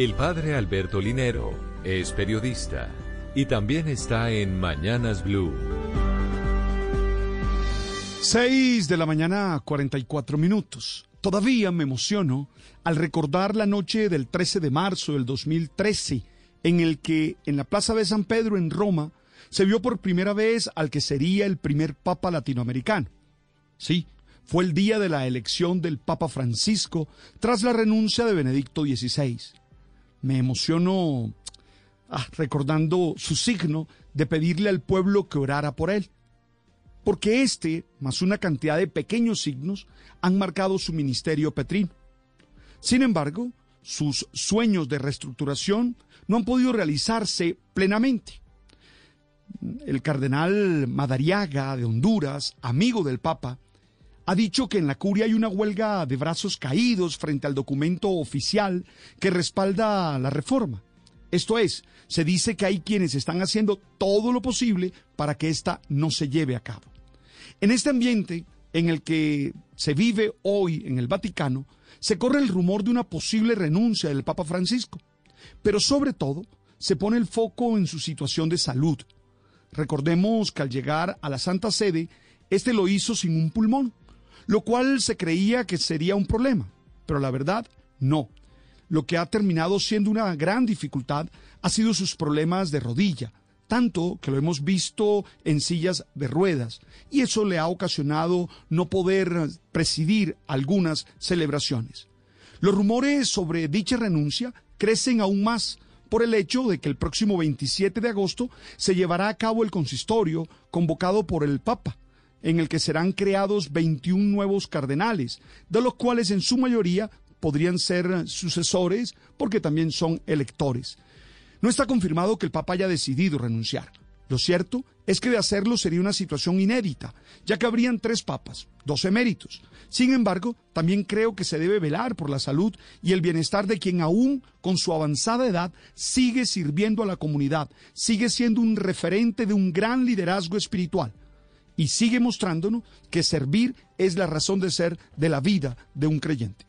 El padre Alberto Linero es periodista y también está en Mañanas Blue. 6 de la mañana, 44 minutos. Todavía me emociono al recordar la noche del 13 de marzo del 2013, en el que en la Plaza de San Pedro en Roma se vio por primera vez al que sería el primer Papa latinoamericano. Sí, fue el día de la elección del Papa Francisco tras la renuncia de Benedicto XVI. Me emociono ah, recordando su signo de pedirle al pueblo que orara por él. Porque este, más una cantidad de pequeños signos, han marcado su ministerio petrino. Sin embargo, sus sueños de reestructuración no han podido realizarse plenamente. El cardenal Madariaga de Honduras, amigo del Papa, ha dicho que en la curia hay una huelga de brazos caídos frente al documento oficial que respalda la reforma. Esto es, se dice que hay quienes están haciendo todo lo posible para que ésta no se lleve a cabo. En este ambiente en el que se vive hoy en el Vaticano, se corre el rumor de una posible renuncia del Papa Francisco, pero sobre todo se pone el foco en su situación de salud. Recordemos que al llegar a la Santa Sede, este lo hizo sin un pulmón, lo cual se creía que sería un problema, pero la verdad, no. Lo que ha terminado siendo una gran dificultad ha sido sus problemas de rodilla, tanto que lo hemos visto en sillas de ruedas, y eso le ha ocasionado no poder presidir algunas celebraciones. Los rumores sobre dicha renuncia crecen aún más por el hecho de que el próximo 27 de agosto se llevará a cabo el consistorio convocado por el Papa, en el que serán creados 21 nuevos cardenales, de los cuales en su mayoría podrían ser sucesores porque también son electores. No está confirmado que el Papa haya decidido renunciar. Lo cierto es que de hacerlo sería una situación inédita, ya que habrían tres papas, dos eméritos. Sin embargo, también creo que se debe velar por la salud y el bienestar de quien aún con su avanzada edad sigue sirviendo a la comunidad, sigue siendo un referente de un gran liderazgo espiritual y sigue mostrándonos que servir es la razón de ser de la vida de un creyente.